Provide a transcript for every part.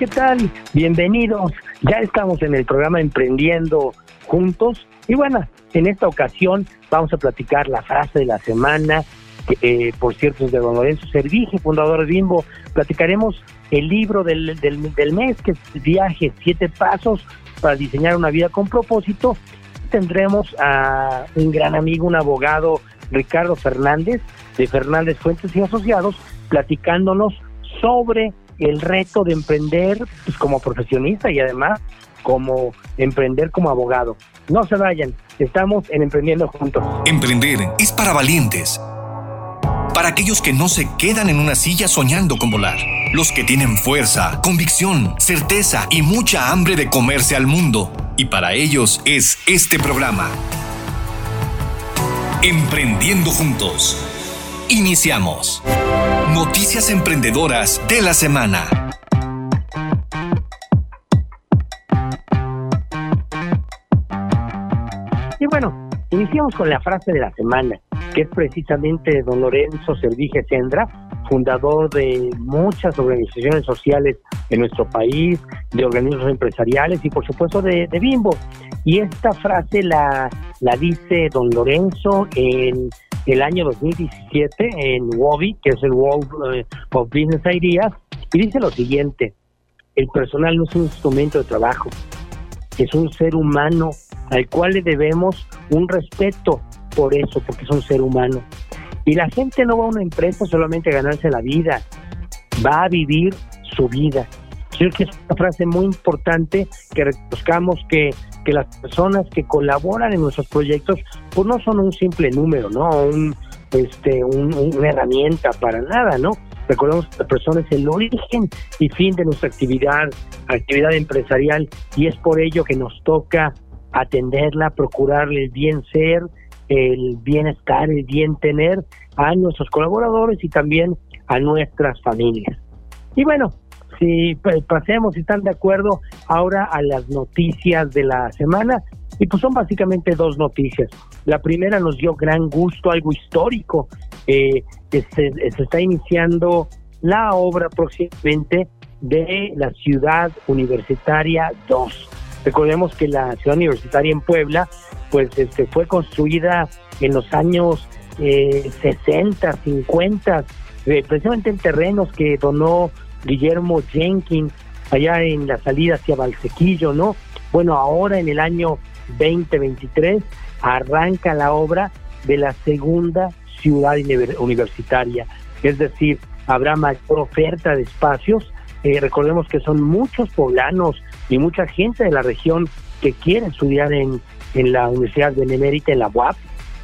¿qué tal? Bienvenidos. Ya estamos en el programa Emprendiendo Juntos. Y bueno, en esta ocasión vamos a platicar la frase de la semana, que eh, por cierto es de don Lorenzo Servige, fundador de Bimbo. Platicaremos el libro del, del, del mes, que es Viaje, siete pasos para diseñar una vida con propósito. Tendremos a un gran amigo, un abogado, Ricardo Fernández, de Fernández Fuentes y Asociados, platicándonos sobre el reto de emprender pues, como profesionista y además como emprender como abogado. No se vayan, estamos en Emprendiendo Juntos. Emprender es para valientes, para aquellos que no se quedan en una silla soñando con volar, los que tienen fuerza, convicción, certeza y mucha hambre de comerse al mundo. Y para ellos es este programa. Emprendiendo Juntos. Iniciamos. Noticias emprendedoras de la semana. Y bueno, iniciamos con la frase de la semana, que es precisamente don Lorenzo Servige Sendra, fundador de muchas organizaciones sociales en nuestro país, de organismos empresariales y por supuesto de, de Bimbo. Y esta frase la, la dice don Lorenzo en el año 2017 en WOBI, que es el World eh, of Business Ideas, y dice lo siguiente, el personal no es un instrumento de trabajo, es un ser humano al cual le debemos un respeto por eso, porque es un ser humano. Y la gente no va a una empresa solamente a ganarse la vida, va a vivir su vida. Creo que es una frase muy importante que reconozcamos que, que las personas que colaboran en nuestros proyectos pues no son un simple número, ¿no? Un, este, un, una herramienta para nada, ¿no? Recordemos que la persona es el origen y fin de nuestra actividad, actividad empresarial, y es por ello que nos toca atenderla, procurarle el bien ser, el bienestar, el bien tener a nuestros colaboradores y también a nuestras familias. Y bueno, si pues, pasemos, si están de acuerdo, ahora a las noticias de la semana. Y pues son básicamente dos noticias. La primera nos dio gran gusto, algo histórico. Eh, se, se está iniciando la obra próximamente de la Ciudad Universitaria 2. Recordemos que la Ciudad Universitaria en Puebla, pues este, fue construida en los años eh, 60, 50, eh, precisamente en terrenos que donó Guillermo Jenkins allá en la salida hacia Valsequillo, ¿no? Bueno, ahora en el año 2023 arranca la obra de la segunda ciudad universitaria, es decir, habrá mayor oferta de espacios. Eh, recordemos que son muchos poblanos y mucha gente de la región que quiere estudiar en, en la Universidad Benemérita, en la UAP,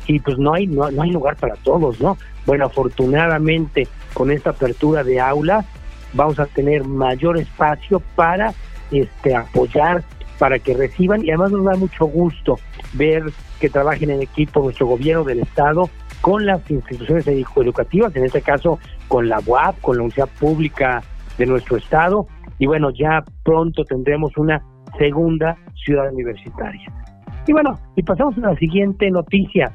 y pues no hay, no, no hay lugar para todos, ¿no? Bueno, afortunadamente con esta apertura de aulas vamos a tener mayor espacio para este apoyar, para que reciban. Y además nos da mucho gusto ver que trabajen en equipo nuestro gobierno del estado con las instituciones educativas, en este caso con la UAP, con la Universidad Pública de nuestro estado. Y bueno, ya pronto tendremos una segunda ciudad universitaria. Y bueno, y pasamos a la siguiente noticia,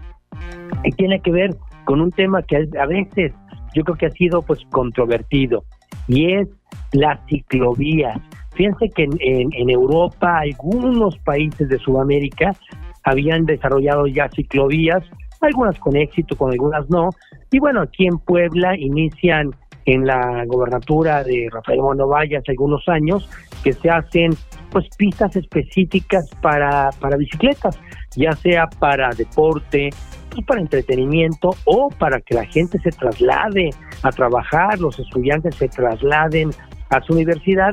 que tiene que ver con un tema que a veces yo creo que ha sido pues controvertido y es las ciclovías. Fíjense que en, en, en, Europa, algunos países de Sudamérica habían desarrollado ya ciclovías, algunas con éxito, con algunas no. Y bueno, aquí en Puebla inician en la gobernatura de Rafael Monovalla hace algunos años que se hacen pues pistas específicas para, para bicicletas, ya sea para deporte, pues para entretenimiento o para que la gente se traslade a trabajar, los estudiantes se trasladen a su universidad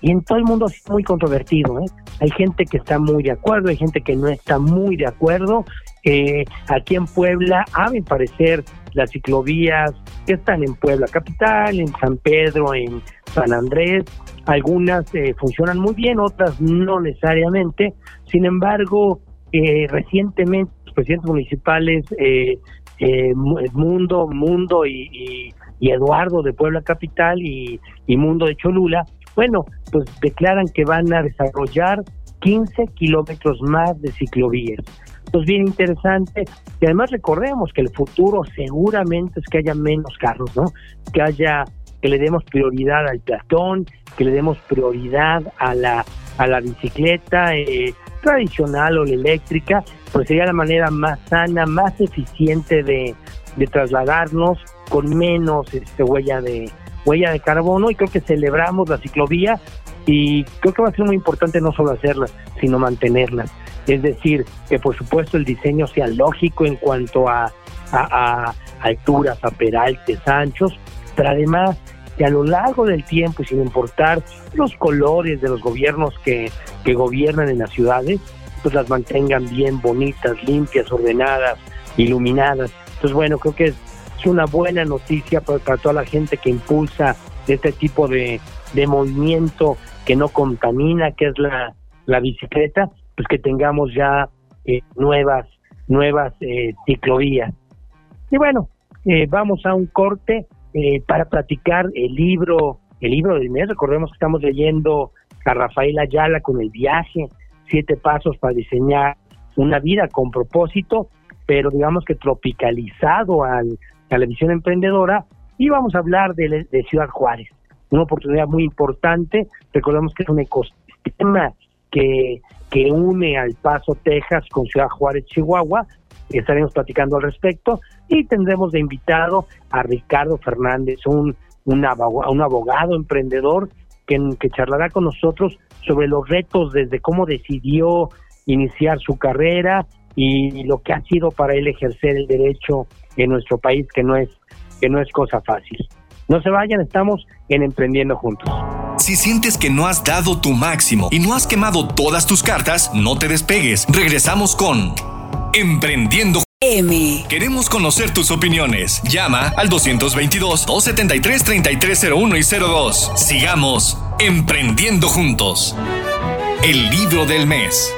y en todo el mundo es muy controvertido. ¿eh? Hay gente que está muy de acuerdo, hay gente que no está muy de acuerdo. Eh, aquí en Puebla, a mi parecer, las ciclovías que están en Puebla Capital, en San Pedro, en San Andrés, algunas eh, funcionan muy bien, otras no necesariamente. Sin embargo, eh, recientemente presidentes municipales, eh, eh, Mundo, Mundo y, Eduardo de Puebla Capital y, y Mundo de Cholula, bueno, pues declaran que van a desarrollar 15 kilómetros más de ciclovías. Pues bien interesante. Y además recordemos que el futuro seguramente es que haya menos carros, ¿no? Que haya que le demos prioridad al peatón, que le demos prioridad a la, a la bicicleta eh, tradicional o la eléctrica, pues sería la manera más sana, más eficiente de, trasladarnos con menos este, huella de huella de carbono y creo que celebramos la ciclovía y creo que va a ser muy importante no solo hacerla, sino mantenerla. Es decir, que por supuesto el diseño sea lógico en cuanto a, a, a alturas, a peraltes, anchos, pero además que a lo largo del tiempo y sin importar los colores de los gobiernos que, que gobiernan en las ciudades, pues las mantengan bien bonitas, limpias, ordenadas, iluminadas. Entonces, bueno, creo que es, una buena noticia para, toda la gente que impulsa este tipo de, de movimiento que no contamina, que es la, la bicicleta, pues que tengamos ya eh, nuevas nuevas eh, ciclovías. Y bueno, eh, vamos a un corte eh, para platicar el libro, el libro del mes. Recordemos que estamos leyendo a Rafael Ayala con el viaje, siete pasos para diseñar una vida con propósito, pero digamos que tropicalizado al, a la visión emprendedora. Y vamos a hablar de, Ciudad Juárez, una oportunidad muy importante. Recordemos que es un ecosistema que, que une al Paso, Texas con Ciudad Juárez, Chihuahua, estaremos platicando al respecto y tendremos de invitado a Ricardo Fernández, un, un, abogado, emprendedor que, charlará con nosotros sobre los retos desde cómo decidió iniciar su carrera y lo que ha sido para él ejercer el derecho en nuestro país que no es que no es cosa fácil. No se vayan, estamos en Emprendiendo Juntos. Si sientes que no has dado tu máximo y no has quemado todas tus cartas, no te despegues. Regresamos con Emprendiendo M. Queremos conocer tus opiniones. Llama al 222-273-3301 y 02. Sigamos emprendiendo juntos. El libro del mes.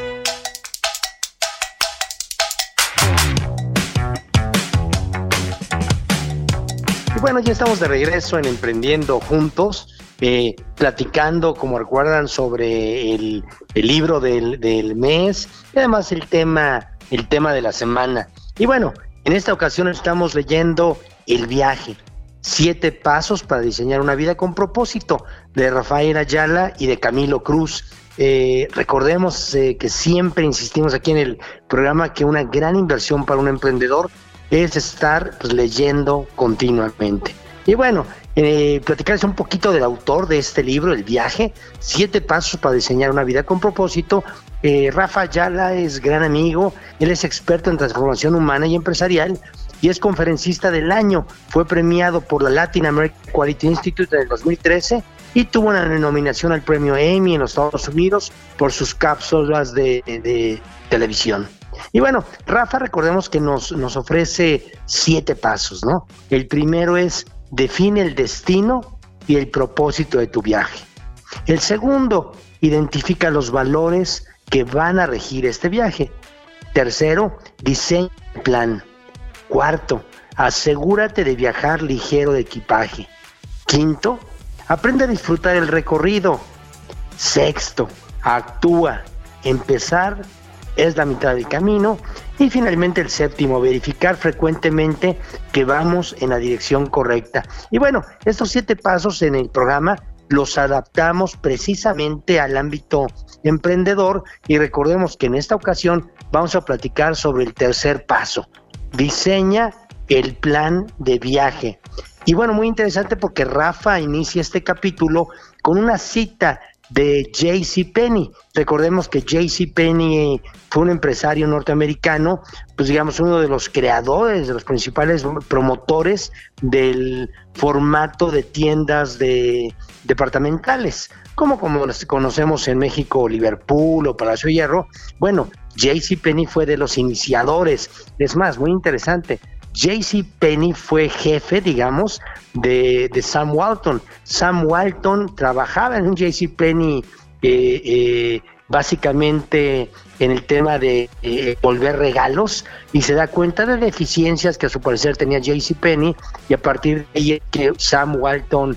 Y bueno, ya estamos de regreso en Emprendiendo Juntos, eh, platicando, como recuerdan, sobre el, libro del, del mes y además el tema el tema de la semana. Y bueno, en esta ocasión estamos leyendo El viaje, siete pasos para diseñar una vida con propósito, de Rafael Ayala y de Camilo Cruz. Eh, recordemos eh, que siempre insistimos aquí en el programa que una gran inversión para un emprendedor es estar pues, leyendo continuamente. Y bueno, eh, platicarles un poquito del autor de este libro, El viaje, siete pasos para diseñar una vida con propósito, eh, Rafa Ayala es gran amigo, él es experto en transformación humana y empresarial y es conferencista del año. Fue premiado por la Latin American Quality Institute en el 2013 y tuvo una nominación al premio Emmy en los Estados Unidos por sus cápsulas de, televisión. Y bueno, Rafa, recordemos que nos, nos ofrece siete pasos, ¿no? El primero es define el destino y el propósito de tu viaje. El segundo, identifica los valores que van a regir este viaje. Tercero, diseña el plan. Cuarto, asegúrate de viajar ligero de equipaje. Quinto, aprende a disfrutar el recorrido. Sexto, actúa. Empezar es la mitad del camino. Y finalmente el séptimo, verificar frecuentemente que vamos en la dirección correcta. Y bueno, estos siete pasos en el programa los adaptamos precisamente al ámbito emprendedor y recordemos que en esta ocasión vamos a platicar sobre el tercer paso. Diseña el plan de viaje. Y bueno, muy interesante porque Rafa inicia este capítulo con una cita de JC Penny. Recordemos que JC Penny fue un empresario norteamericano, pues digamos uno de los creadores, de los principales promotores del formato de tiendas de departamentales, como como conocemos en México Liverpool o Palacio Hierro. Bueno, JC Penny fue de los iniciadores. Es más, muy interesante. JC Penny fue jefe, digamos, de, Sam Walton. Sam Walton trabajaba en un JC Penny eh, eh, básicamente en el tema de eh, volver regalos y se da cuenta de deficiencias que a su parecer tenía JC Penny y a partir de ahí que Sam Walton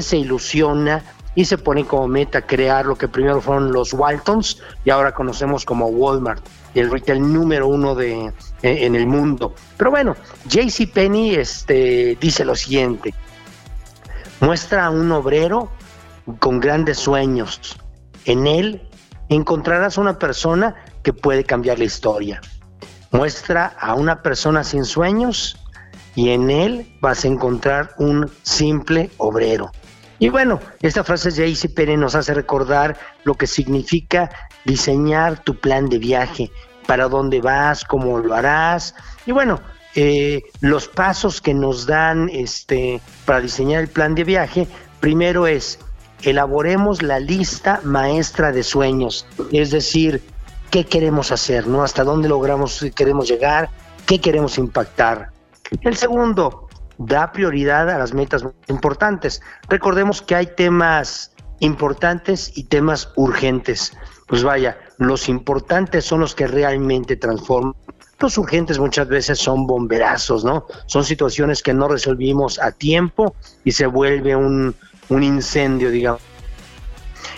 se ilusiona y se pone como meta crear lo que primero fueron los Waltons y ahora conocemos como Walmart, el retail número uno de, en el mundo. Pero bueno, JC Penny este, dice lo siguiente. Muestra a un obrero con grandes sueños. En él encontrarás una persona que puede cambiar la historia. Muestra a una persona sin sueños y en él vas a encontrar un simple obrero. Y bueno, esta frase de J.C. Pérez nos hace recordar lo que significa diseñar tu plan de viaje, para dónde vas, cómo lo harás. Y bueno, eh, los pasos que nos dan este, para diseñar el plan de viaje, primero es elaboremos la lista maestra de sueños, es decir, qué queremos hacer, ¿no? Hasta dónde logramos, queremos llegar, qué queremos impactar. El segundo, da prioridad a las metas importantes. Recordemos que hay temas importantes y temas urgentes. Pues vaya, los importantes son los que realmente transforman. Los urgentes muchas veces son bomberazos, ¿no? Son situaciones que no resolvimos a tiempo y se vuelve un, un incendio, digamos.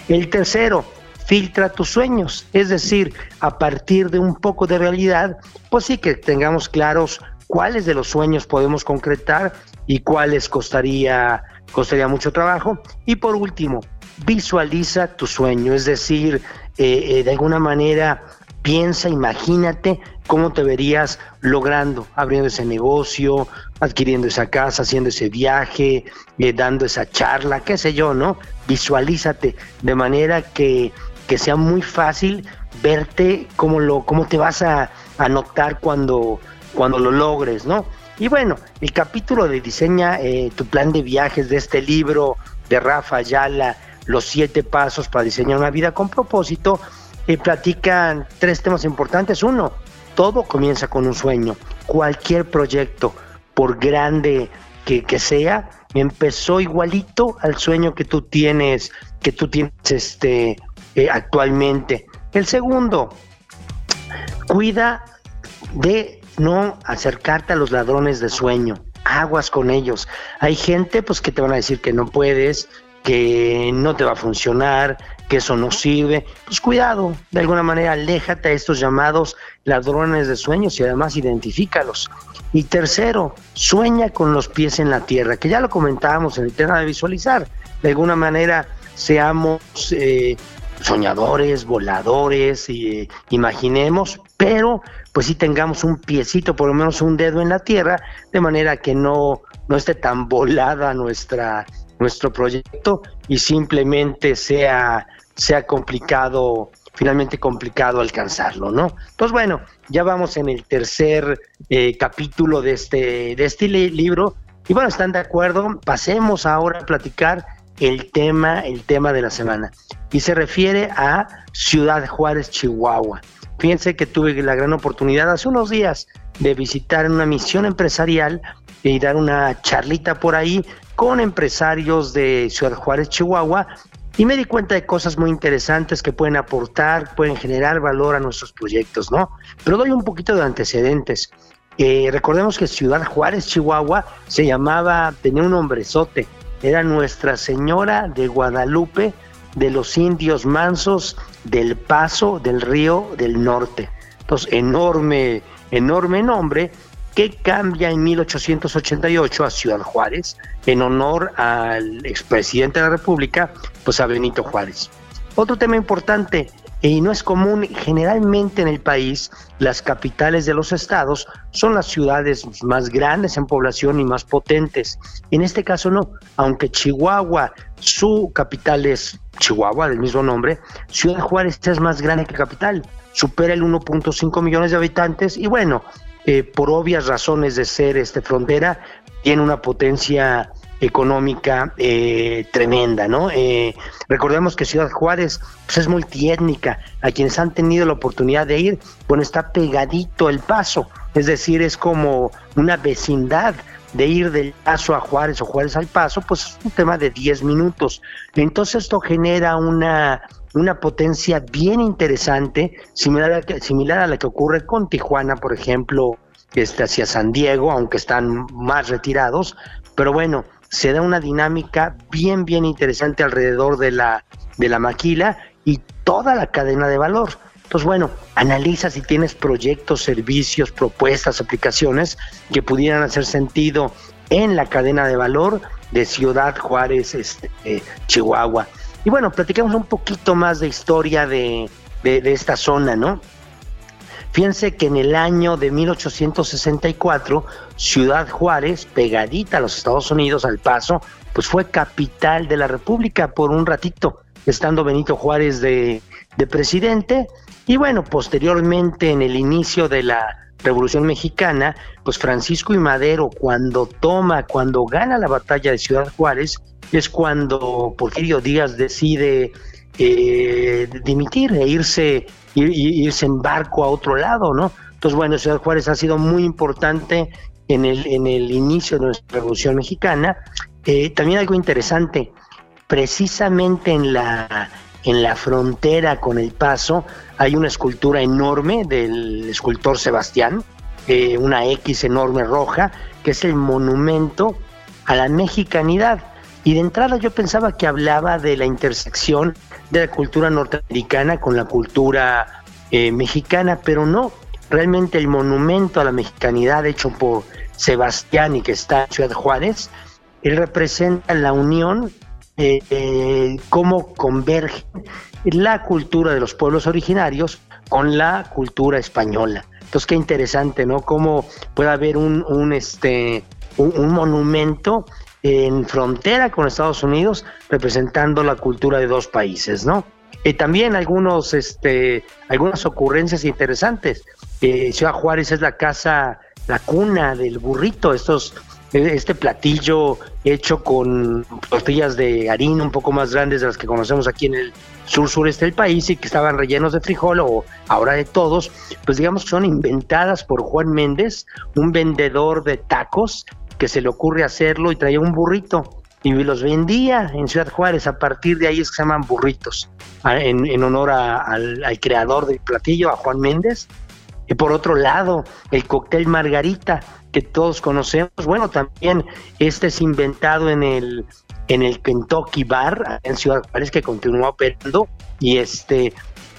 El tercero, filtra tus sueños, es decir, a partir de un poco de realidad, pues sí que tengamos claros cuáles de los sueños podemos concretar y cuáles costaría, costaría mucho trabajo. Y por último, visualiza tu sueño, es decir, eh, eh, de alguna manera piensa, imagínate cómo te verías logrando, abriendo ese negocio, adquiriendo esa casa, haciendo ese viaje, eh, dando esa charla, qué sé yo, ¿no? Visualízate de manera que, que sea muy fácil verte cómo, lo, cómo te vas a, a notar cuando, cuando lo logres, ¿no? Y bueno, el capítulo de diseña eh, tu plan de viajes de este libro de Rafa Ayala, Los siete pasos para diseñar una vida con propósito, eh, platican tres temas importantes. Uno, todo comienza con un sueño. Cualquier proyecto, por grande que, que sea, empezó igualito al sueño que tú tienes, que tú tienes este, eh, actualmente. El segundo, cuida de no acercarte a los ladrones de sueño, aguas con ellos. Hay gente pues que te van a decir que no puedes, que no te va a funcionar, que eso no sirve. Pues cuidado, de alguna manera aléjate a estos llamados ladrones de sueños y además identifícalos. Y tercero, sueña con los pies en la tierra, que ya lo comentábamos en el tema de visualizar. De alguna manera seamos eh, soñadores, voladores, y, imaginemos, pero pues sí tengamos un piecito, por lo menos un dedo en la tierra, de manera que no, no esté tan volada nuestra, nuestro proyecto y simplemente sea, sea complicado, finalmente complicado alcanzarlo, ¿no? Pues bueno, ya vamos en el tercer eh, capítulo de este, de este libro. Y bueno, ¿están de acuerdo? Pasemos ahora a platicar el tema, el tema de la semana. Y se refiere a Ciudad Juárez, Chihuahua. Fíjense que tuve la gran oportunidad hace unos días de visitar una misión empresarial y dar una charlita por ahí con empresarios de Ciudad Juárez, Chihuahua, y me di cuenta de cosas muy interesantes que pueden aportar, pueden generar valor a nuestros proyectos, ¿no? Pero doy un poquito de antecedentes. Eh, recordemos que Ciudad Juárez, Chihuahua, se llamaba, tenía un nombrezote, era Nuestra Señora de Guadalupe de los indios mansos del Paso del Río del Norte. Entonces, enorme, enorme nombre que cambia en 1888 a Ciudad Juárez en honor al expresidente de la República, pues a Benito Juárez. Otro tema importante, y no es común, generalmente en el país las capitales de los estados son las ciudades más grandes en población y más potentes. En este caso no, aunque Chihuahua, su capital es Chihuahua, del mismo nombre, Ciudad Juárez es más grande que capital, supera el 1.5 millones de habitantes y bueno, eh, por obvias razones de ser este frontera, tiene una potencia económica eh, tremenda, ¿no? Eh, recordemos que Ciudad Juárez pues, es multiétnica, a quienes han tenido la oportunidad de ir, bueno, está pegadito el paso, es decir, es como una vecindad de ir del Paso a Juárez o Juárez al Paso, pues es un tema de 10 minutos. Entonces esto genera una, una potencia bien interesante, similar a, similar a la que ocurre con Tijuana, por ejemplo, este, hacia San Diego, aunque están más retirados, pero bueno, se da una dinámica bien, bien interesante alrededor de la, de la maquila y toda la cadena de valor. Entonces, bueno, analiza si tienes proyectos, servicios, propuestas, aplicaciones que pudieran hacer sentido en la cadena de valor de Ciudad Juárez, este, eh, Chihuahua. Y bueno, platicamos un poquito más de historia de, de, esta zona, ¿no? Fíjense que en el año de 1864, Ciudad Juárez, pegadita a los Estados Unidos, al paso, pues fue capital de la República por un ratito, estando Benito Juárez de, de presidente. Y bueno, posteriormente, en el inicio de la Revolución Mexicana, pues Francisco y Madero cuando toma, cuando gana la batalla de Ciudad Juárez, es cuando Porfirio Díaz decide eh, dimitir e irse, irse en barco a otro lado, ¿no? Entonces, bueno, Ciudad Juárez ha sido muy importante en el, en el inicio de nuestra Revolución Mexicana. Eh, también algo interesante, precisamente en la, en la frontera con El Paso hay una escultura enorme del escultor Sebastián, eh, una X enorme roja, que es el monumento a la mexicanidad. Y de entrada yo pensaba que hablaba de la intersección de la cultura norteamericana con la cultura eh, mexicana, pero no. Realmente el monumento a la mexicanidad hecho por Sebastián y que está en Ciudad Juárez, él representa la unión, eh, eh, cómo converge la cultura de los pueblos originarios con la cultura española. Entonces, qué interesante, ¿no? Cómo puede haber un, este, un, monumento en frontera con Estados Unidos representando la cultura de dos países, ¿no? Y también algunos, este, algunas ocurrencias interesantes. Eh, Ciudad Juárez es la casa, la cuna del burrito, estos este platillo hecho con tortillas de harina un poco más grandes de las que conocemos aquí en el sur sureste del país y que estaban rellenos de frijol o ahora de todos, pues digamos que son inventadas por Juan Méndez, un vendedor de tacos que se le ocurre hacerlo y traía un burrito y los vendía en Ciudad Juárez. A partir de ahí es que se llaman burritos, en, honor al, creador del platillo, a Juan Méndez. Y por otro lado, el cóctel Margarita, que todos conocemos, bueno, también este es inventado en el en el Kentucky Bar en Ciudad Juárez que continúa operando y este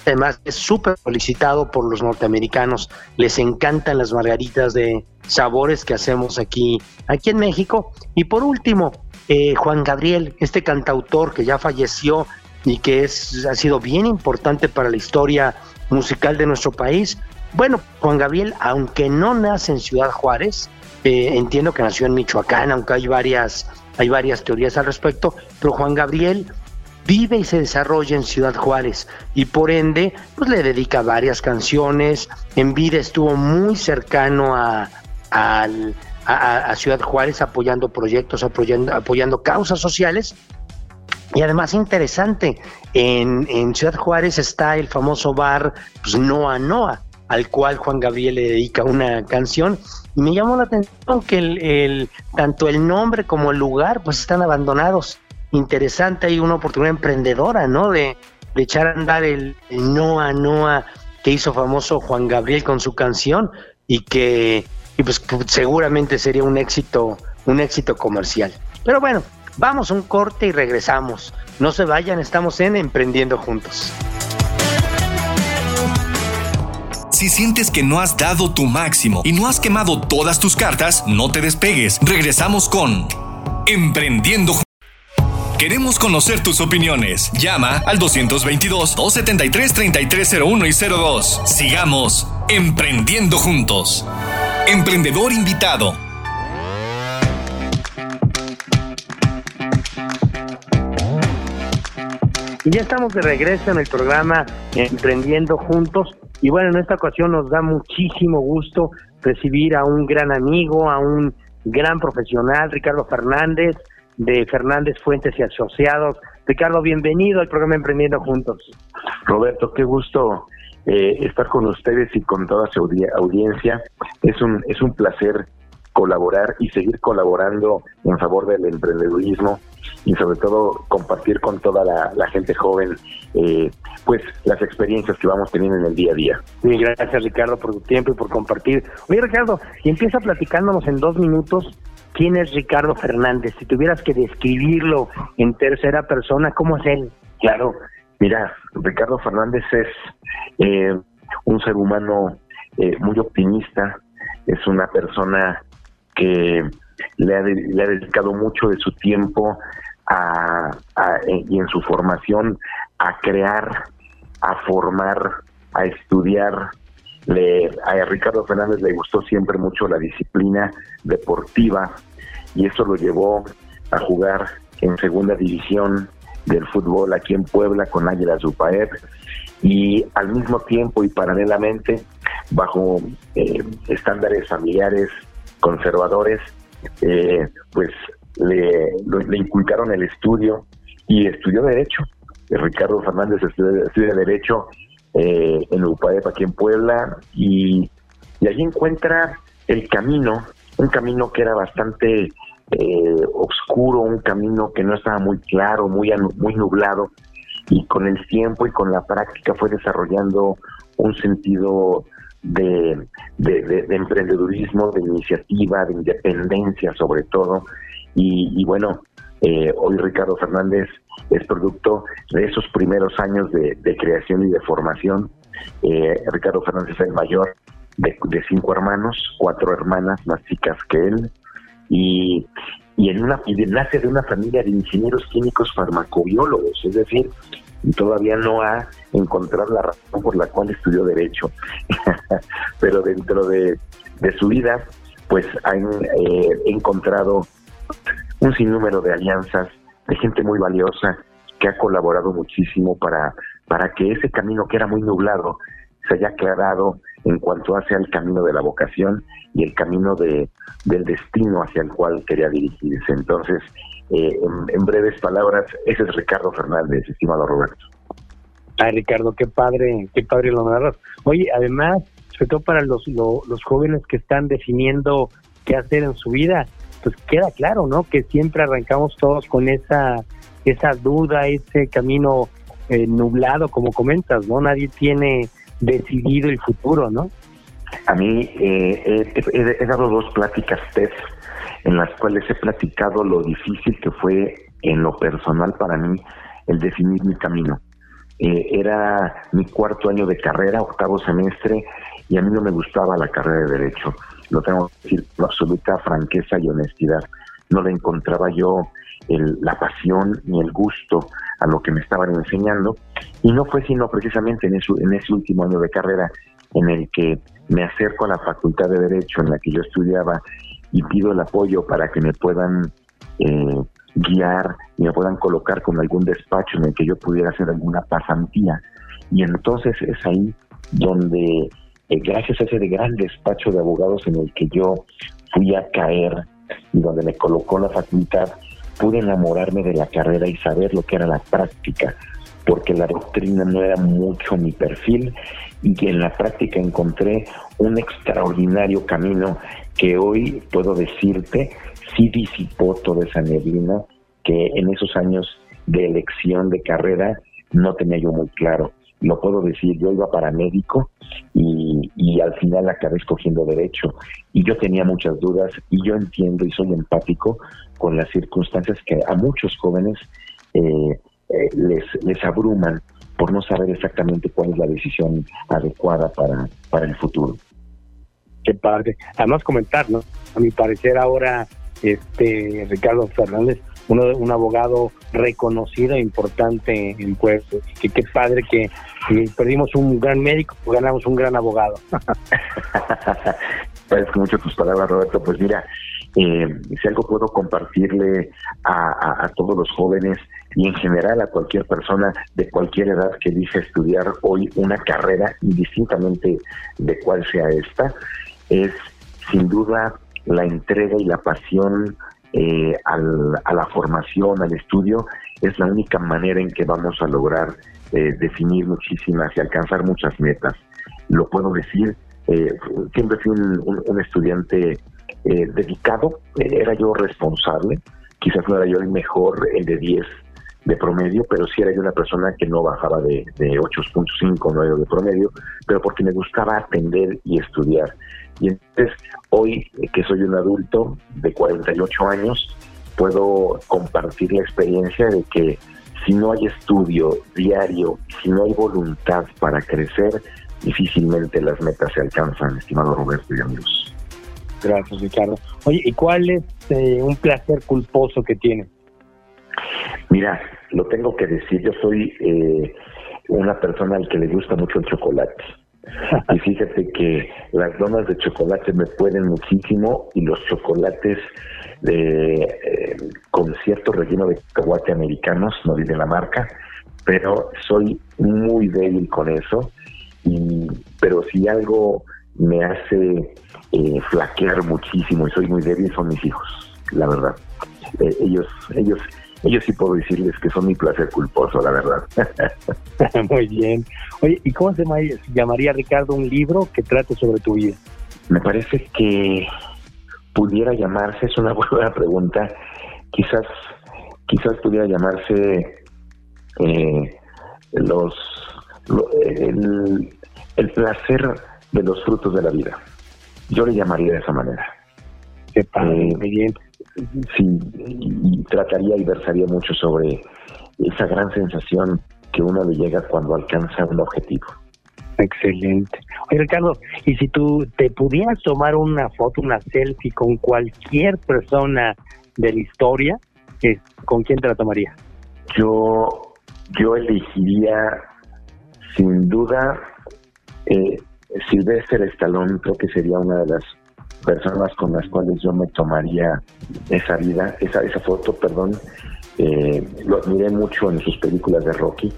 además es súper solicitado por los norteamericanos. Les encantan las margaritas de sabores que hacemos aquí, aquí en México. Y por último, eh, Juan Gabriel, este cantautor que ya falleció y que es, ha sido bien importante para la historia musical de nuestro país. Bueno, Juan Gabriel, aunque no nace en Ciudad Juárez, eh, entiendo que nació en Michoacán, aunque hay varias hay varias teorías al respecto, pero Juan Gabriel vive y se desarrolla en Ciudad Juárez y por ende pues le dedica varias canciones, en vida estuvo muy cercano a, Ciudad Juárez apoyando proyectos, apoyando, apoyando causas sociales y además interesante, en, en, Ciudad Juárez está el famoso bar pues, Noa Noa, al cual Juan Gabriel le dedica una canción. Y me llamó la atención que el, tanto el nombre como el lugar pues están abandonados. Interesante, hay una oportunidad emprendedora, ¿no? De, echar a andar el, Noa Noa que hizo famoso Juan Gabriel con su canción y que y pues seguramente sería un éxito, un éxito comercial. Pero bueno, vamos a un corte y regresamos. No se vayan, estamos en Emprendiendo Juntos. Si sientes que no has dado tu máximo y no has quemado todas tus cartas, no te despegues. Regresamos con Emprendiendo Queremos conocer tus opiniones. Llama al 222-273-3301 y 02. Sigamos emprendiendo juntos. Emprendedor invitado. Y ya estamos de regreso en el programa Emprendiendo Juntos. Y bueno, en esta ocasión nos da muchísimo gusto recibir a un gran amigo, a un gran profesional, Ricardo Fernández, de Fernández Fuentes y Asociados. Ricardo, bienvenido al programa Emprendiendo Juntos. Roberto, qué gusto eh, estar con ustedes y con toda su audiencia. Es un, es un placer colaborar y seguir colaborando en favor del emprendedurismo y sobre todo compartir con toda la, gente joven eh, pues las experiencias que vamos teniendo en el día a día. Sí, gracias Ricardo por tu tiempo y por compartir. Oye Ricardo, y empieza platicándonos en dos minutos quién es Ricardo Fernández. Si tuvieras que describirlo en tercera persona, ¿cómo es él? Claro, mira, Ricardo Fernández es eh, un ser humano eh, muy optimista, es una persona que le ha, le ha dedicado mucho de su tiempo a, y en su formación a crear, a formar, a estudiar. Le, a Ricardo Fernández le gustó siempre mucho la disciplina deportiva y eso lo llevó a jugar en segunda división del fútbol aquí en Puebla con Águilas Zupaer y al mismo tiempo y paralelamente bajo eh, estándares familiares conservadores eh, pues le, inculcaron el estudio y estudió Derecho. Ricardo Fernández estudia, Derecho eh, en UPAEP aquí en Puebla y, y allí encuentra el camino, un camino que era bastante eh, oscuro, un camino que no estaba muy claro, muy, muy nublado y con el tiempo y con la práctica fue desarrollando un sentido de, de, emprendedurismo, de iniciativa, de independencia sobre todo. Y, bueno, eh, hoy Ricardo Fernández es producto de esos primeros años de, creación y de formación. Eh, Ricardo Fernández es el mayor de, cinco hermanos, cuatro hermanas más chicas que él. Y, en una y nace de una familia de ingenieros químicos farmacobiólogos, es decir, todavía no ha encontrado la razón por la cual estudió derecho, pero dentro de, su vida, pues ha eh, encontrado un sinnúmero de alianzas de gente muy valiosa que ha colaborado muchísimo para, para que ese camino que era muy nublado se haya aclarado en cuanto hace al camino de la vocación y el camino de, del destino hacia el cual quería dirigirse. Entonces, eh, en, breves palabras, ese es Ricardo Fernández, estimado Roberto. Ay, Ricardo, qué padre, qué padre lo narras. Oye, además, sobre todo para los, los jóvenes que están definiendo qué hacer en su vida, pues queda claro, ¿no? Que siempre arrancamos todos con esa, esa duda, ese camino eh, nublado, como comentas, ¿no? Nadie tiene decidido el futuro, ¿no? A mí eh, he, dado dos pláticas TED en las cuales he platicado lo difícil que fue en lo personal para mí el definir mi camino. Eh, era mi cuarto año de carrera, octavo semestre, y a mí no me gustaba la carrera de Derecho. Lo tengo que decir con absoluta franqueza y honestidad. No le encontraba yo la pasión ni el gusto a lo que me estaban enseñando. Y no fue sino precisamente en ese último año de carrera en el que me acerco a la Facultad de Derecho en la que yo estudiaba y pido el apoyo para que me puedan eh, guiar y me puedan colocar con algún despacho en el que yo pudiera hacer alguna pasantía. Y entonces es ahí donde, eh, gracias a ese gran despacho de abogados en el que yo fui a caer y donde me colocó la facultad, pude enamorarme de la carrera y saber lo que era la práctica, porque la doctrina no era mucho mi perfil y que en la práctica encontré un extraordinario camino que hoy puedo decirte sí disipó toda esa neblina que en esos años de elección de carrera no tenía yo muy claro. Lo puedo decir, yo iba para médico y, y al final acabé escogiendo derecho y yo tenía muchas dudas y yo entiendo y soy empático con las circunstancias que a muchos jóvenes eh, eh, les, les abruman por no saber exactamente cuál es la decisión adecuada para, para el futuro. Qué padre. Además comentar, ¿no? A mi parecer ahora este Ricardo Fernández, uno, un abogado reconocido e importante en Puebla. Que qué padre que, perdimos un gran médico, pues ganamos un gran abogado. Agradezco mucho tus palabras, Roberto. Pues mira, eh, si algo puedo compartirle a, todos los jóvenes y en general a cualquier persona de cualquier edad que elige estudiar hoy una carrera, indistintamente de cuál sea esta, es sin duda la entrega y la pasión eh, a la formación, al estudio, es la única manera en que vamos a lograr eh, definir muchísimas y alcanzar muchas metas. Lo puedo decir, eh, siempre fui un, estudiante dedicado, era yo responsable, quizás no era yo el mejor, el de 10 de promedio, pero sí era yo una persona que no bajaba de, de 8.5, 9 de promedio, pero porque me gustaba aprender y estudiar. Y entonces, hoy que soy un adulto de 48 años, puedo compartir la experiencia de que si no hay estudio diario, si no hay voluntad para crecer, difícilmente las metas se alcanzan, estimado Roberto y amigos. Gracias, Ricardo. Oye, ¿y cuál es eh, un placer culposo que tienes? Mira, lo tengo que decir, yo soy eh, una persona al que le gusta mucho el chocolate. Y fíjate que las donas de chocolate me pueden muchísimo y los chocolates de, eh, con cierto relleno de cacahuate americanos, no diré la marca, pero soy muy débil con eso. Y, pero si algo me hace eh, flaquear muchísimo y soy muy débil son mis hijos, la verdad. Eh, ellos, ellos, ellos sí puedo decirles que son mi placer culposo, la verdad. muy bien. Oye, ¿y cómo se llamaría, Ricardo, un libro que trate sobre tu vida? Me parece que pudiera llamarse, es una buena pregunta, quizás, quizás pudiera llamarse eh, los, el, el placer de los frutos de la vida. Yo le llamaría de esa manera. Qué padre, eh, bien. Sí, y, trataría y versaría mucho sobre esa gran sensación que uno le llega cuando alcanza un objetivo. Excelente. Oye, Ricardo, y si tú te pudieras tomar una foto, una selfie con cualquier persona de la historia, ¿con quién te la tomaría? Yo, yo elegiría sin duda eh, Sylvester Stallone creo que sería una de las personas con las cuales yo me tomaría esa vida, esa, esa foto, perdón. Eh, lo admiré mucho en sus películas de Rocky.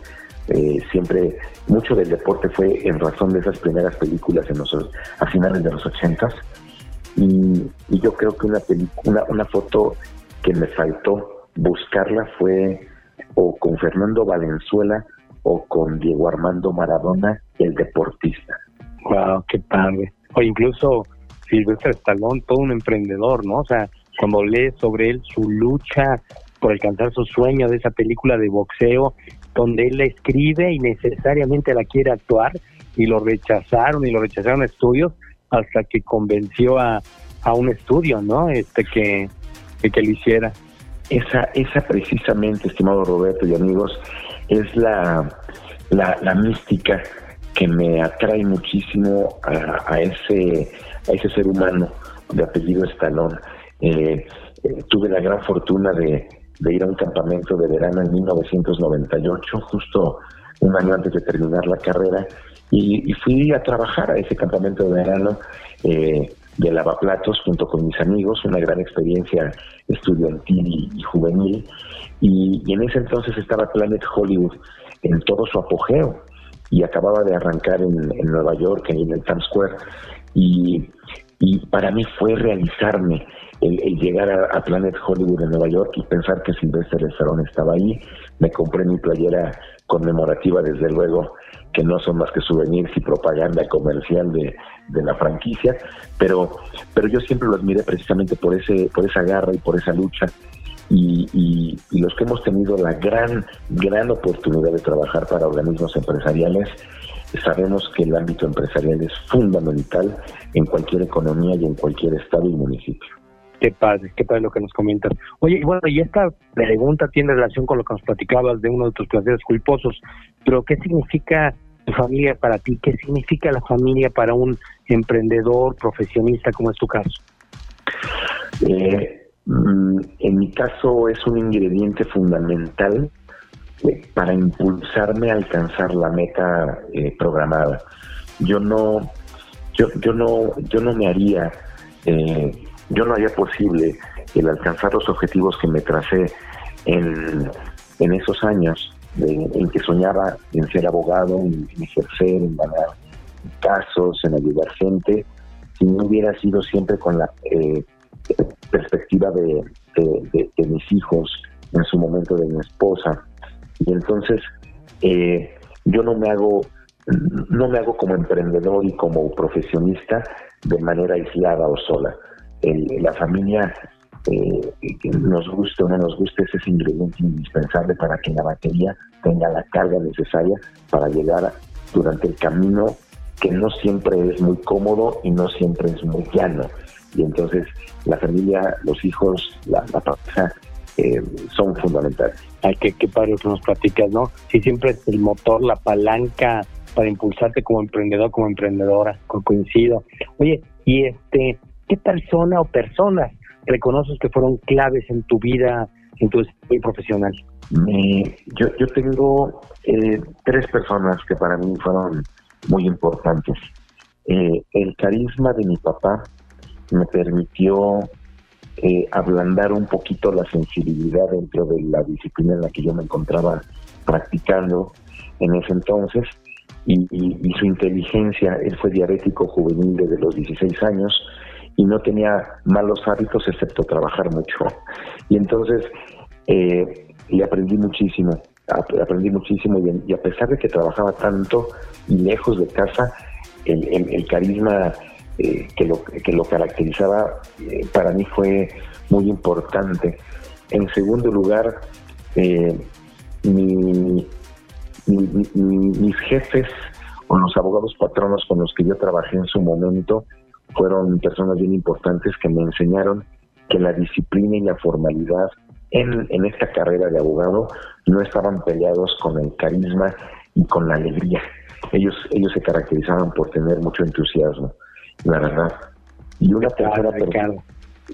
Eh, siempre, mucho del deporte fue en razón de esas primeras películas en los, a finales de los ochentas. Y, yo creo que una, una, una foto que me faltó buscarla fue o con Fernando Valenzuela o con Diego Armando Maradona, el deportista. Wow, qué padre. O incluso Silvestre Stallone, todo un emprendedor, ¿no? O sea, cuando lees sobre él su lucha por alcanzar su sueño de esa película de boxeo, donde él la escribe y necesariamente la quiere actuar, y lo rechazaron y lo rechazaron estudios hasta que convenció a, a un estudio, ¿no? Este que, que, lo hiciera. Esa, esa precisamente, estimado Roberto y amigos, es la, la, la mística que me atrae muchísimo a, ese, a ese ser humano de apellido Estalón. Eh, eh, tuve la gran fortuna de, ir a un campamento de verano en 1998, justo un año antes de terminar la carrera, y, fui a trabajar a ese campamento de verano eh, de lavaplatos junto con mis amigos, una gran experiencia estudiantil y, juvenil, y, en ese entonces estaba Planet Hollywood en todo su apogeo y acababa de arrancar en, Nueva York, en el Times Square, y, para mí fue realizarme el, llegar a, Planet Hollywood en Nueva York y pensar que Sylvester Stallone estaba ahí. Me compré mi playera conmemorativa, desde luego, que no son más que souvenirs y propaganda comercial de, de la franquicia, pero, pero yo siempre lo admiré precisamente por, ese, por esa garra y por esa lucha y, los que hemos tenido la gran, gran oportunidad de trabajar para organismos empresariales, sabemos que el ámbito empresarial es fundamental en cualquier economía y en cualquier estado y municipio. Qué padre, qué padre lo que nos comentas. Oye, bueno, y esta pregunta tiene relación con lo que nos platicabas de uno de tus placeres culposos, pero ¿qué significa tu familia para ti? ¿Qué significa la familia para un emprendedor, profesionista como es tu caso? Eh, Mm, en mi caso es un ingrediente fundamental para impulsarme a alcanzar la meta eh, programada. Yo no, yo, yo no, yo no me haría, eh, yo no haría posible el alcanzar los objetivos que me tracé en, en esos años en que soñaba en ser abogado, en, ejercer, en ganar casos, en ayudar gente, si no hubiera sido siempre con la perspectiva de, mis hijos, en su momento de mi esposa. Y entonces eh, yo no me hago no me hago como emprendedor y como profesionista de manera aislada o sola. la familia, eh, nos guste o no nos guste, es ese ingrediente indispensable para que la batería tenga la carga necesaria para llegar durante el camino que no siempre es muy cómodo y no siempre es muy llano y entonces la familia, los hijos, la, pareja eh, son fundamentales. Ay, qué, qué padre que nos platicas, ¿no? Sí, siempre es el motor, la palanca para impulsarte como emprendedor, como emprendedora, coincido. Oye, y este, ¿qué persona o personas reconoces que fueron claves en tu vida, en tu desarrollo profesional? yo, yo tengo eh, tres personas que para mí fueron muy importantes. Eh, el carisma de mi papá me permitió eh, ablandar un poquito la sensibilidad dentro de la disciplina en la que yo me encontraba practicando en ese entonces y, su inteligencia, él fue diabético juvenil desde los 16 años y no tenía malos hábitos excepto trabajar mucho. Y entonces eh, le aprendí muchísimo, aprendí muchísimo y, a pesar de que trabajaba tanto y lejos de casa, el, carisma eh, que, lo, que lo caracterizaba eh, para mí fue muy importante. En segundo lugar, eh, mi, mis jefes o los abogados patronos con los que yo trabajé en su momento fueron personas bien importantes que me enseñaron que la disciplina y la formalidad en, en esta carrera de abogado no estaban peleados con el carisma y con la alegría. Ellos, ellos se caracterizaban por tener mucho entusiasmo, la verdad. Y una tercera persona,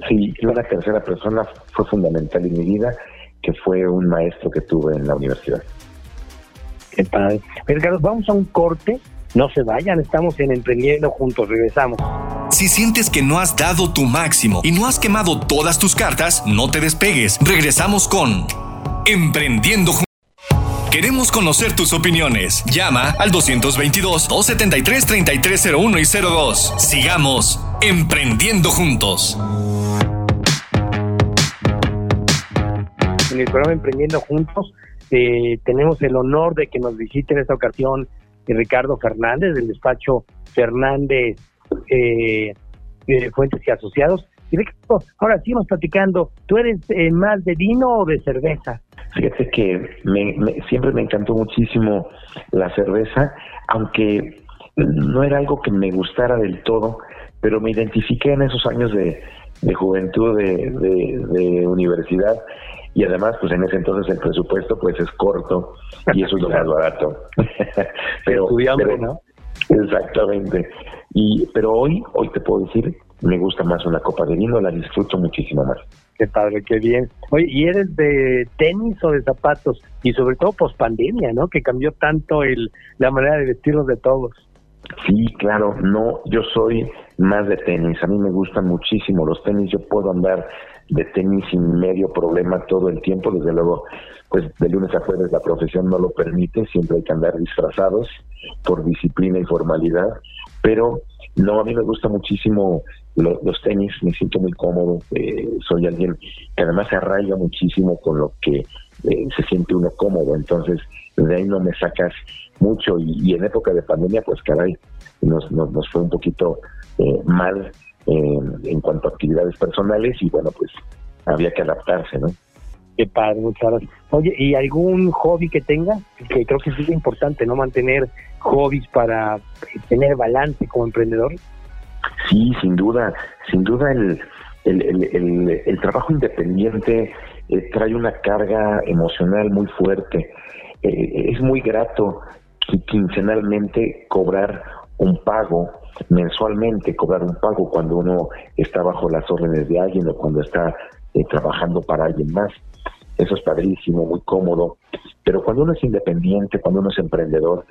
sí, una tercera persona fue fundamental en mi vida, que fue un maestro que tuve en la universidad. Qué padre. Ricardo, vamos a un corte. No se vayan, estamos en Emprendiendo Juntos. Regresamos. Si sientes que no has dado tu máximo y no has quemado todas tus cartas, no te despegues. Regresamos con Emprendiendo Juntos. Queremos conocer tus opiniones. Llama al 222-273-3301 y 02. Sigamos emprendiendo juntos. En el programa Emprendiendo Juntos eh, tenemos el honor de que nos visite en esta ocasión Ricardo Fernández del despacho Fernández eh, eh, Fuentes y Asociados. Ahora sigamos platicando. ¿Tú eres más de vino o de cerveza? Fíjate que siempre me encantó muchísimo la cerveza, aunque no era algo que me gustara del todo, pero me identifiqué en esos años de, juventud de universidad y además pues en ese entonces el presupuesto pues es corto y eso es lo más barato pero, Estudiamos, ¿no? exactamente y pero hoy hoy te puedo decir me gusta más una copa de vino la disfruto muchísimo más. Qué padre qué bien. Oye y eres de tenis o de zapatos y sobre todo post pandemia no que cambió tanto el la manera de vestirnos de todos. Sí, claro, no, yo soy más de tenis, a mí me gustan muchísimo los tenis, yo puedo andar de tenis sin medio problema todo el tiempo, desde luego, pues de lunes a jueves la profesión no lo permite, siempre hay que andar disfrazados por disciplina y formalidad, pero no, a mí me gusta muchísimo los tenis, me siento muy cómodo, eh, soy alguien que además se arraiga muchísimo con lo que eh, se siente uno cómodo, entonces de ahí no me sacas mucho y, en época de pandemia, pues caray, nos, nos, fue un poquito eh, mal en cuanto a actividades personales y bueno, pues había que adaptarse, ¿no? Qué padre, muchas gracias. Oye, ¿y algún hobby que tenga? Que creo que es importante, ¿no? Mantener hobbies para tener balance como emprendedor. Sí, sin duda, sin duda el, el, el, trabajo independiente eh, trae una carga emocional muy fuerte. Eh, es muy grato quincenalmente cobrar un pago, mensualmente cobrar un pago cuando uno está bajo las órdenes de alguien o cuando está eh, trabajando para alguien más. Eso es padrísimo, muy cómodo. Pero cuando uno es independiente, cuando uno es emprendedor,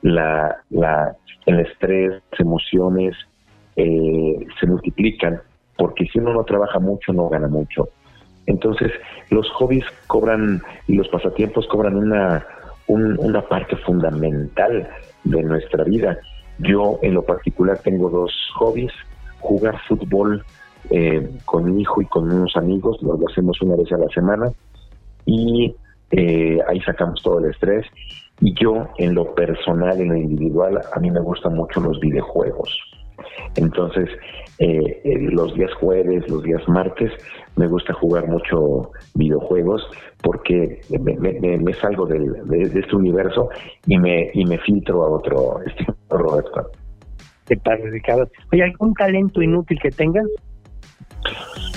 la, la, el estrés, emociones eh, se multiplican, porque si uno no trabaja mucho, no gana mucho. Entonces, los hobbies cobran y los pasatiempos cobran una, una parte fundamental de nuestra vida. Yo en lo particular tengo dos hobbies, jugar fútbol eh, con mi hijo y con unos amigos, lo, hacemos una vez a la semana y eh, ahí sacamos todo el estrés. Y yo en lo personal, en lo individual, a mí me gustan mucho los videojuegos. Entonces, eh, los días jueves, los días martes, me gusta jugar mucho videojuegos porque me, salgo de, este universo y me, y me filtro a otro estilo, Roberto. Qué padre, Ricardo. Oye, ¿algún talento inútil que tengas?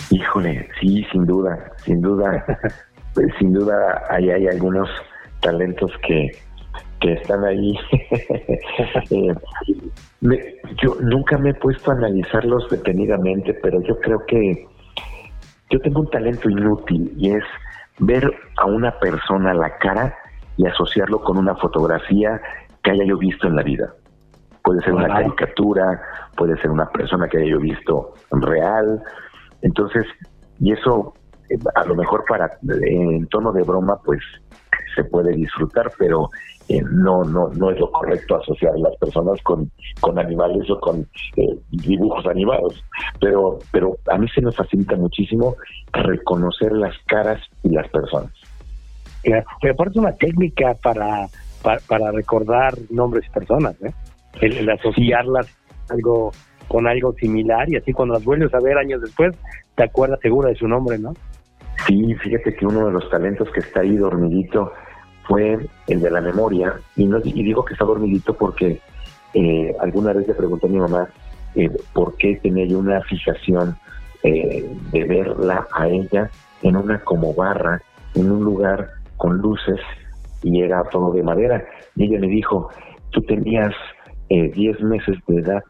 Híjole, sí, sin duda, sin duda, sin duda ahí hay algunos talentos que, que están ahí. Eh, yo nunca me he puesto a analizarlos detenidamente, pero yo creo que yo tengo un talento inútil y es ver a una persona la cara y asociarlo con una fotografía que haya yo visto en la vida. Puede ser una caricatura, puede ser una persona que haya yo visto real. Entonces, y eso a lo mejor para en tono de broma, pues se puede disfrutar, pero eh, no, no, no es lo correcto asociar a las personas con, con animales o con eh, dibujos animados. Pero, pero a mí se me facilita muchísimo reconocer las caras y las personas. Claro. Pero aparte una técnica para, para, recordar nombres y personas, ¿eh? el, asociarlas algo con algo similar y así cuando las vuelves a ver años después te acuerdas seguro de su nombre, ¿no? Sí, fíjate que uno de los talentos que está ahí dormidito fue el de la memoria. Y, no, y digo que está dormidito porque eh, alguna vez le pregunté a mi mamá eh, por qué tenía yo una fijación eh, de verla a ella en una como barra, en un lugar con luces y era todo de madera. Y ella me dijo, tú tenías 10 meses de edad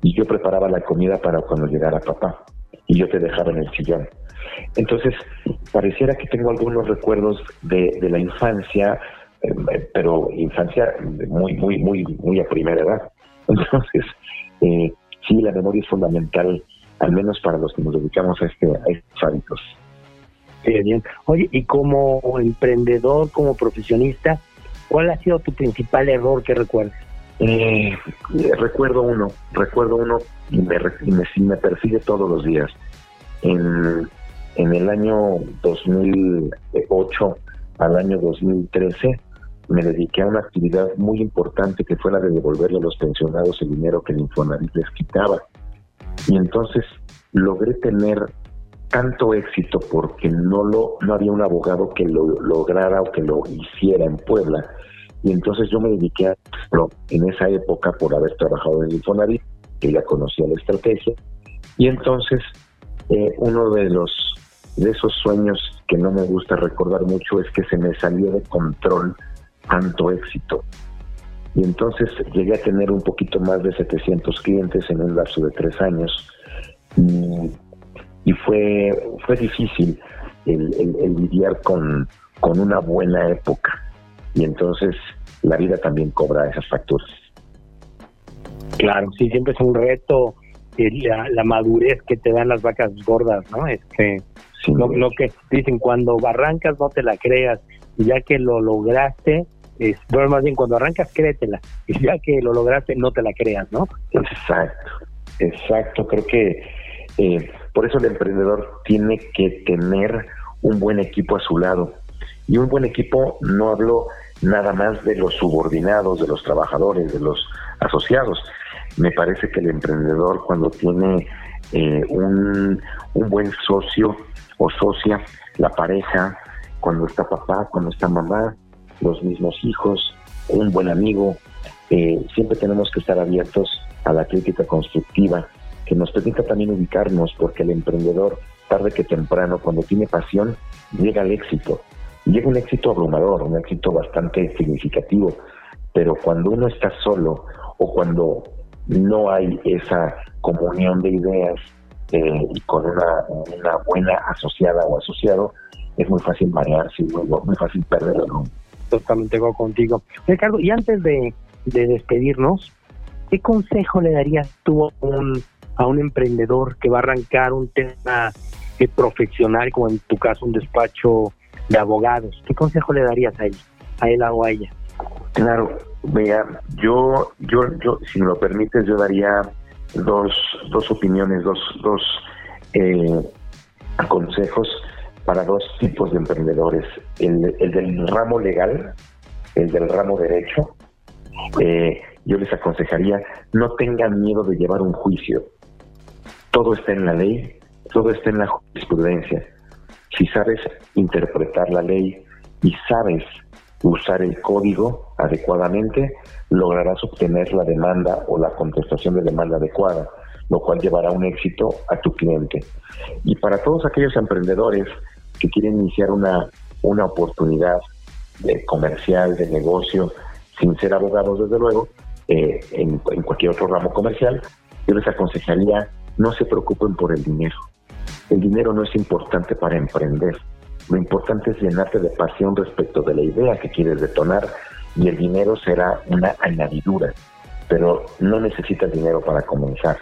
y yo preparaba la comida para cuando llegara papá y yo te dejaba en el sillón. Entonces, pareciera que tengo algunos recuerdos de, la infancia, eh, pero infancia muy, muy, muy, muy a primera edad. Entonces, eh, sí, la memoria es fundamental, al menos para los que nos dedicamos a, este, a estos hábitos. Sí, bien. Oye, y como emprendedor, como profesionista, ¿cuál ha sido tu principal error que recuerdes? Eh, recuerdo uno, recuerdo uno y me, y me, me persigue todos los días. En, en el año 2008 al año 2013 me dediqué a una actividad muy importante que fue la de devolverle a los pensionados el dinero que el Infonavit les quitaba. Y entonces logré tener tanto éxito porque no lo no había un abogado que lo lograra o que lo hiciera en Puebla. Y entonces yo me dediqué a en esa época por haber trabajado en el Infonavit, que ya conocía la estrategia. Y entonces eh, uno de los de esos sueños que no me gusta recordar mucho es que se me salió de control tanto éxito. Y entonces llegué a tener un poquito más de 700 clientes en un lapso de tres años. Y, fue, fue difícil el, lidiar con, con una buena época. Y entonces la vida también cobra esas facturas. Claro, sí, siempre es un reto la, la, madurez que te dan las vacas gordas, ¿no? Este, lo, que dicen, cuando arrancas no te la creas, y ya que lo lograste, es, bueno, más bien cuando arrancas créetela, y ya que lo lograste no te la creas, ¿no? Exacto, exacto, creo que eh, por eso el emprendedor tiene que tener un buen equipo a su lado. Y un buen equipo no hablo nada más de los subordinados, de los trabajadores, de los asociados. Me parece que el emprendedor cuando tiene eh, un, un buen socio o socia, la pareja, cuando está papá, cuando está mamá, los mismos hijos, un buen amigo. Eh, siempre tenemos que estar abiertos a la crítica constructiva que nos permita también ubicarnos, porque el emprendedor, tarde que temprano, cuando tiene pasión, llega al éxito. Llega un éxito abrumador, un éxito bastante significativo, pero cuando uno está solo o cuando no hay esa comunión de ideas, eh, y con una, una, buena asociada o asociado, es muy fácil marearse y muy, muy fácil perderlo. Totalmente contigo. Ricardo, y antes de, despedirnos, ¿qué consejo le darías tú a un, a un emprendedor que va a arrancar un tema eh, profesional, como en tu caso un despacho de abogados? ¿Qué consejo le darías a él, a él o a ella? Claro, vea, yo, yo, yo, si me lo permites, yo daría dos, dos opiniones, dos, dos eh, consejos para dos tipos de emprendedores. El, el, del ramo legal, el del ramo derecho. Eh, yo les aconsejaría, no tengan miedo de llevar un juicio. Todo está en la ley, todo está en la jurisprudencia. Si sabes interpretar la ley y sabes usar el código adecuadamente, lograrás obtener la demanda o la contestación de demanda adecuada, lo cual llevará un éxito a tu cliente. Y para todos aquellos emprendedores que quieren iniciar una, una oportunidad de comercial, de negocio, sin ser abogados, desde luego, eh, en, en cualquier otro ramo comercial, yo les aconsejaría no se preocupen por el dinero, El dinero no es importante para emprender. Lo importante es llenarte de pasión respecto de la idea que quieres detonar y el dinero será una añadidura, pero no necesitas dinero para comenzar.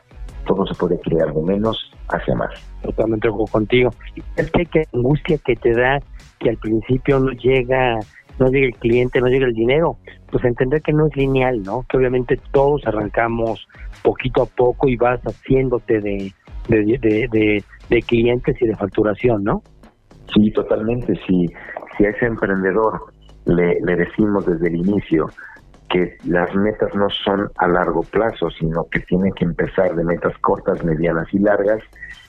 Todo se puede crear de menos hacia más. Totalmente contigo. Es qué angustia que te da que al principio no llega no llega el cliente, no llega el dinero, pues entender que no es lineal, ¿no? Que obviamente todos arrancamos poquito a poco y vas haciéndote de, de, clientes y de facturación, ¿no? Sí, totalmente. Si, si a ese emprendedor le, le decimos desde el inicio que las metas no son a largo plazo, sino que tienen que empezar de metas cortas, medianas y largas,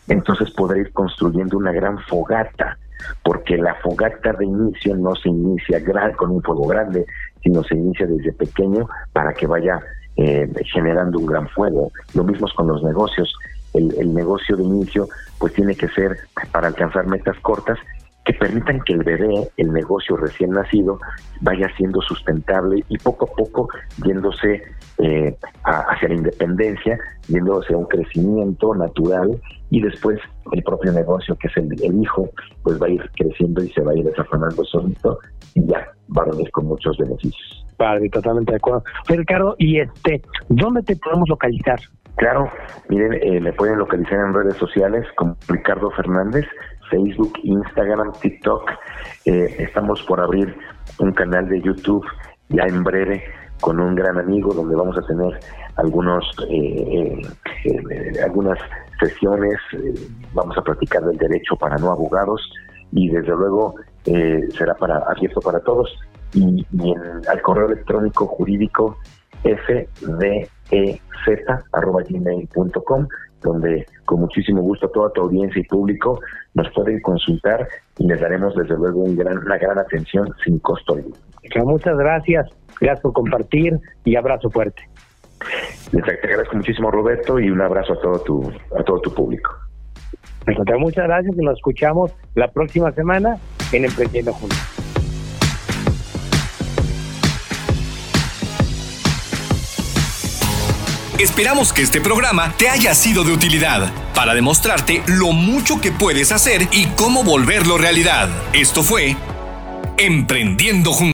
entonces podrá ir construyendo una gran fogata porque la fogata de inicio no se inicia con un fuego grande, sino se inicia desde pequeño para que vaya eh, generando un gran fuego. Lo mismo con los negocios. El, negocio de inicio pues tiene que ser para alcanzar metas cortas que permitan que el bebé, el negocio recién nacido, vaya siendo sustentable y poco a poco yéndose eh, hacia la independencia, yéndose a un crecimiento natural y después el propio negocio, que es el, hijo, pues va a ir creciendo y se va a ir desafanando solito y ya va a venir con muchos beneficios. Padre, totalmente de acuerdo. Ricardo, ¿y este, dónde te podemos localizar? Claro, miren, eh, me pueden localizar en redes sociales como Ricardo Fernández, Facebook, Instagram, TikTok. Eh, estamos por abrir un canal de YouTube ya en breve con un gran amigo donde vamos a tener algunos eh, eh, algunas sesiones, vamos a practicar del derecho para no abogados y desde luego será para abierto para todos y, en, al correo electrónico jurídico fdez.gmail.com donde con muchísimo gusto toda tu audiencia y público nos pueden consultar y les daremos desde luego un gran, una gran atención sin costo alguno. Muchas gracias, gracias por compartir y abrazo fuerte. Les agradezco muchísimo Roberto y un abrazo a todo tu, a todo tu público. Muchas gracias y nos escuchamos la próxima semana en Emprendiendo Juntos. Esperamos que este programa te haya sido de utilidad para demostrarte lo mucho que puedes hacer y cómo volverlo realidad. Esto fue Emprendiendo Juntos.